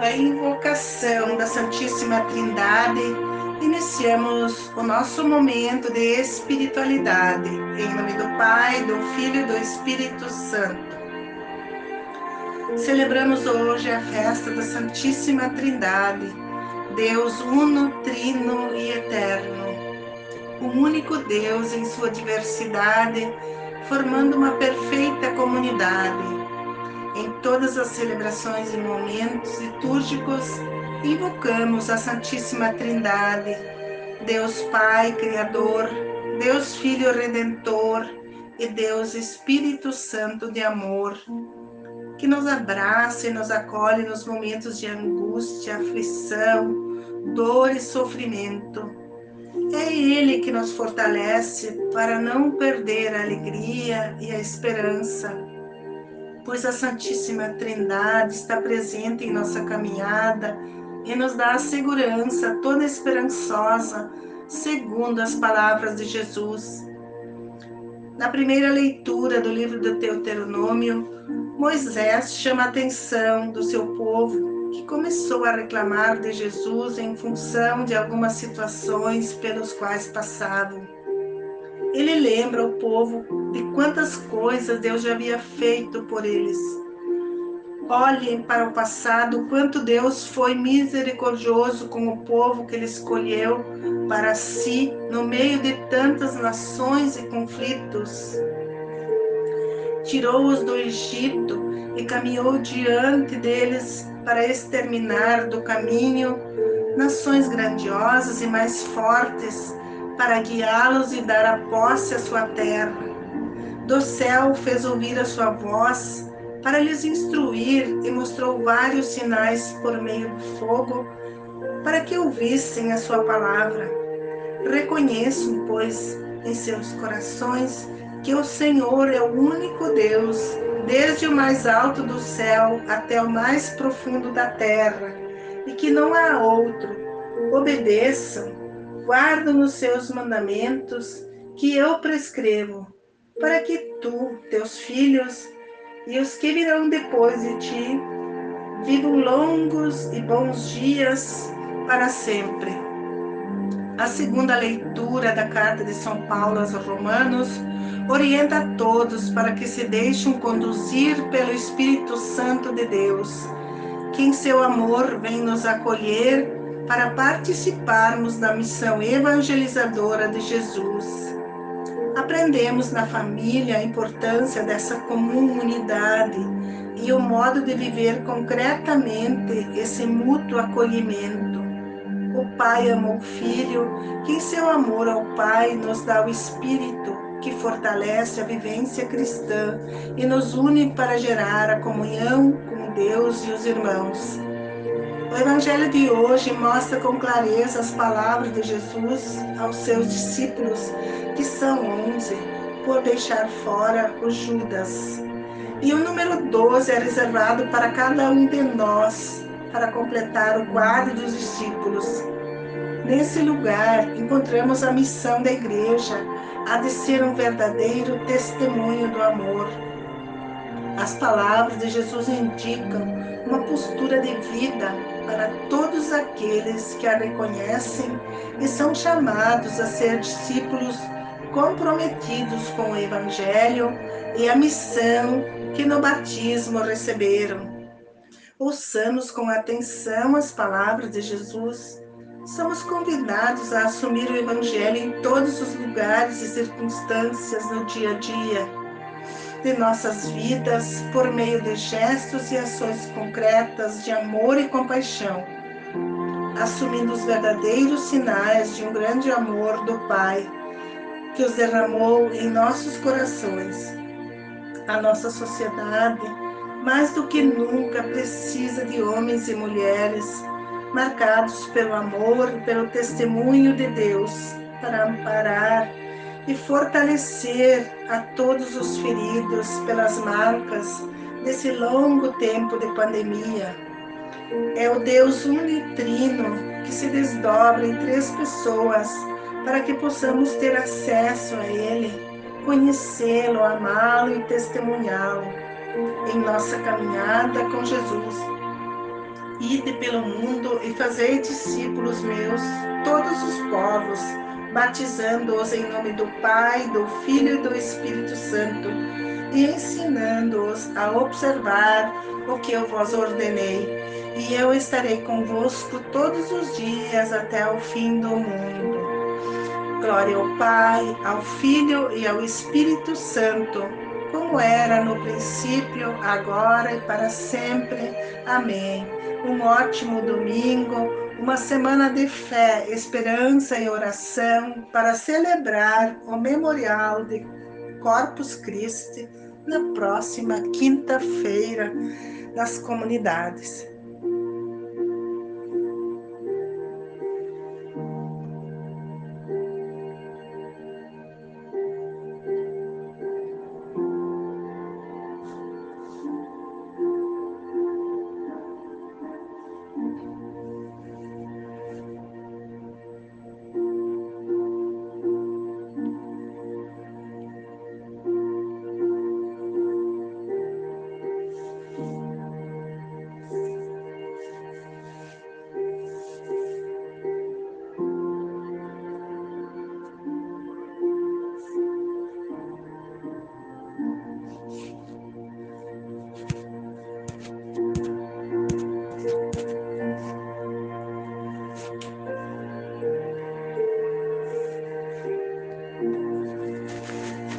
a invocação da Santíssima Trindade, iniciamos o nosso momento de espiritualidade. Em nome do Pai, do Filho e do Espírito Santo. Celebramos hoje a festa da Santíssima Trindade, Deus uno, trino e eterno. O único Deus em sua diversidade, formando uma perfeita comunidade em todas as celebrações e momentos litúrgicos, invocamos a Santíssima Trindade, Deus Pai Criador, Deus Filho Redentor e Deus Espírito Santo de amor, que nos abraça e nos acolhe nos momentos de angústia, aflição, dor e sofrimento. É Ele que nos fortalece para não perder a alegria e a esperança pois a Santíssima Trindade está presente em nossa caminhada e nos dá a segurança toda esperançosa, segundo as palavras de Jesus. Na primeira leitura do livro do Deuteronômio, Moisés chama a atenção do seu povo que começou a reclamar de Jesus em função de algumas situações pelos quais passavam. Ele lembra o povo de quantas coisas Deus já havia feito por eles. Olhem para o passado, quanto Deus foi misericordioso com o povo que ele escolheu para si, no meio de tantas nações e conflitos. Tirou-os do Egito e caminhou diante deles para exterminar do caminho nações grandiosas e mais fortes para guiá-los e dar a posse à sua terra. Do céu fez ouvir a sua voz para lhes instruir e mostrou vários sinais por meio do fogo para que ouvissem a sua palavra. Reconheçam, pois, em seus corações que o Senhor é o único Deus, desde o mais alto do céu até o mais profundo da terra, e que não há outro. Obedeçam guardo nos seus mandamentos que eu prescrevo, para que tu, teus filhos e os que virão depois de ti vivam longos e bons dias para sempre. A segunda leitura da carta de São Paulo aos Romanos orienta a todos para que se deixem conduzir pelo Espírito Santo de Deus, que em seu amor vem nos acolher para participarmos da missão evangelizadora de Jesus. Aprendemos na família a importância dessa comunidade e o modo de viver concretamente esse mútuo acolhimento. O Pai ama o Filho, que em seu amor ao Pai nos dá o Espírito, que fortalece a vivência cristã e nos une para gerar a comunhão com Deus e os irmãos. O Evangelho de hoje mostra com clareza as palavras de Jesus aos seus discípulos, que são onze, por deixar fora o Judas. E o número 12 é reservado para cada um de nós, para completar o quadro dos discípulos. Nesse lugar, encontramos a missão da igreja, a de ser um verdadeiro testemunho do amor. As palavras de Jesus indicam uma postura de vida para todos aqueles que a reconhecem e são chamados a ser discípulos comprometidos com o Evangelho e a missão que no batismo receberam. Ouçamos com atenção as palavras de Jesus. Somos convidados a assumir o Evangelho em todos os lugares e circunstâncias no dia a dia de nossas vidas por meio de gestos e ações concretas de amor e compaixão, assumindo os verdadeiros sinais de um grande amor do Pai que os derramou em nossos corações. A nossa sociedade, mais do que nunca, precisa de homens e mulheres marcados pelo amor pelo testemunho de Deus para amparar e fortalecer a todos os feridos pelas marcas desse longo tempo de pandemia. É o Deus unitrino que se desdobra em três pessoas para que possamos ter acesso a Ele, conhecê-lo, amá-lo e testemunhá-lo em nossa caminhada com Jesus. Ide pelo mundo e fazei discípulos meus, todos os povos, batizando-os em nome do Pai, do Filho e do Espírito Santo, e ensinando-os a observar o que eu vos ordenei. E eu estarei convosco todos os dias até o fim do mundo. Glória ao Pai, ao Filho e ao Espírito Santo, como era no princípio, agora e para sempre. Amém. Um ótimo domingo, uma semana de fé, esperança e oração para celebrar o memorial de Corpus Christi na próxima quinta-feira nas comunidades.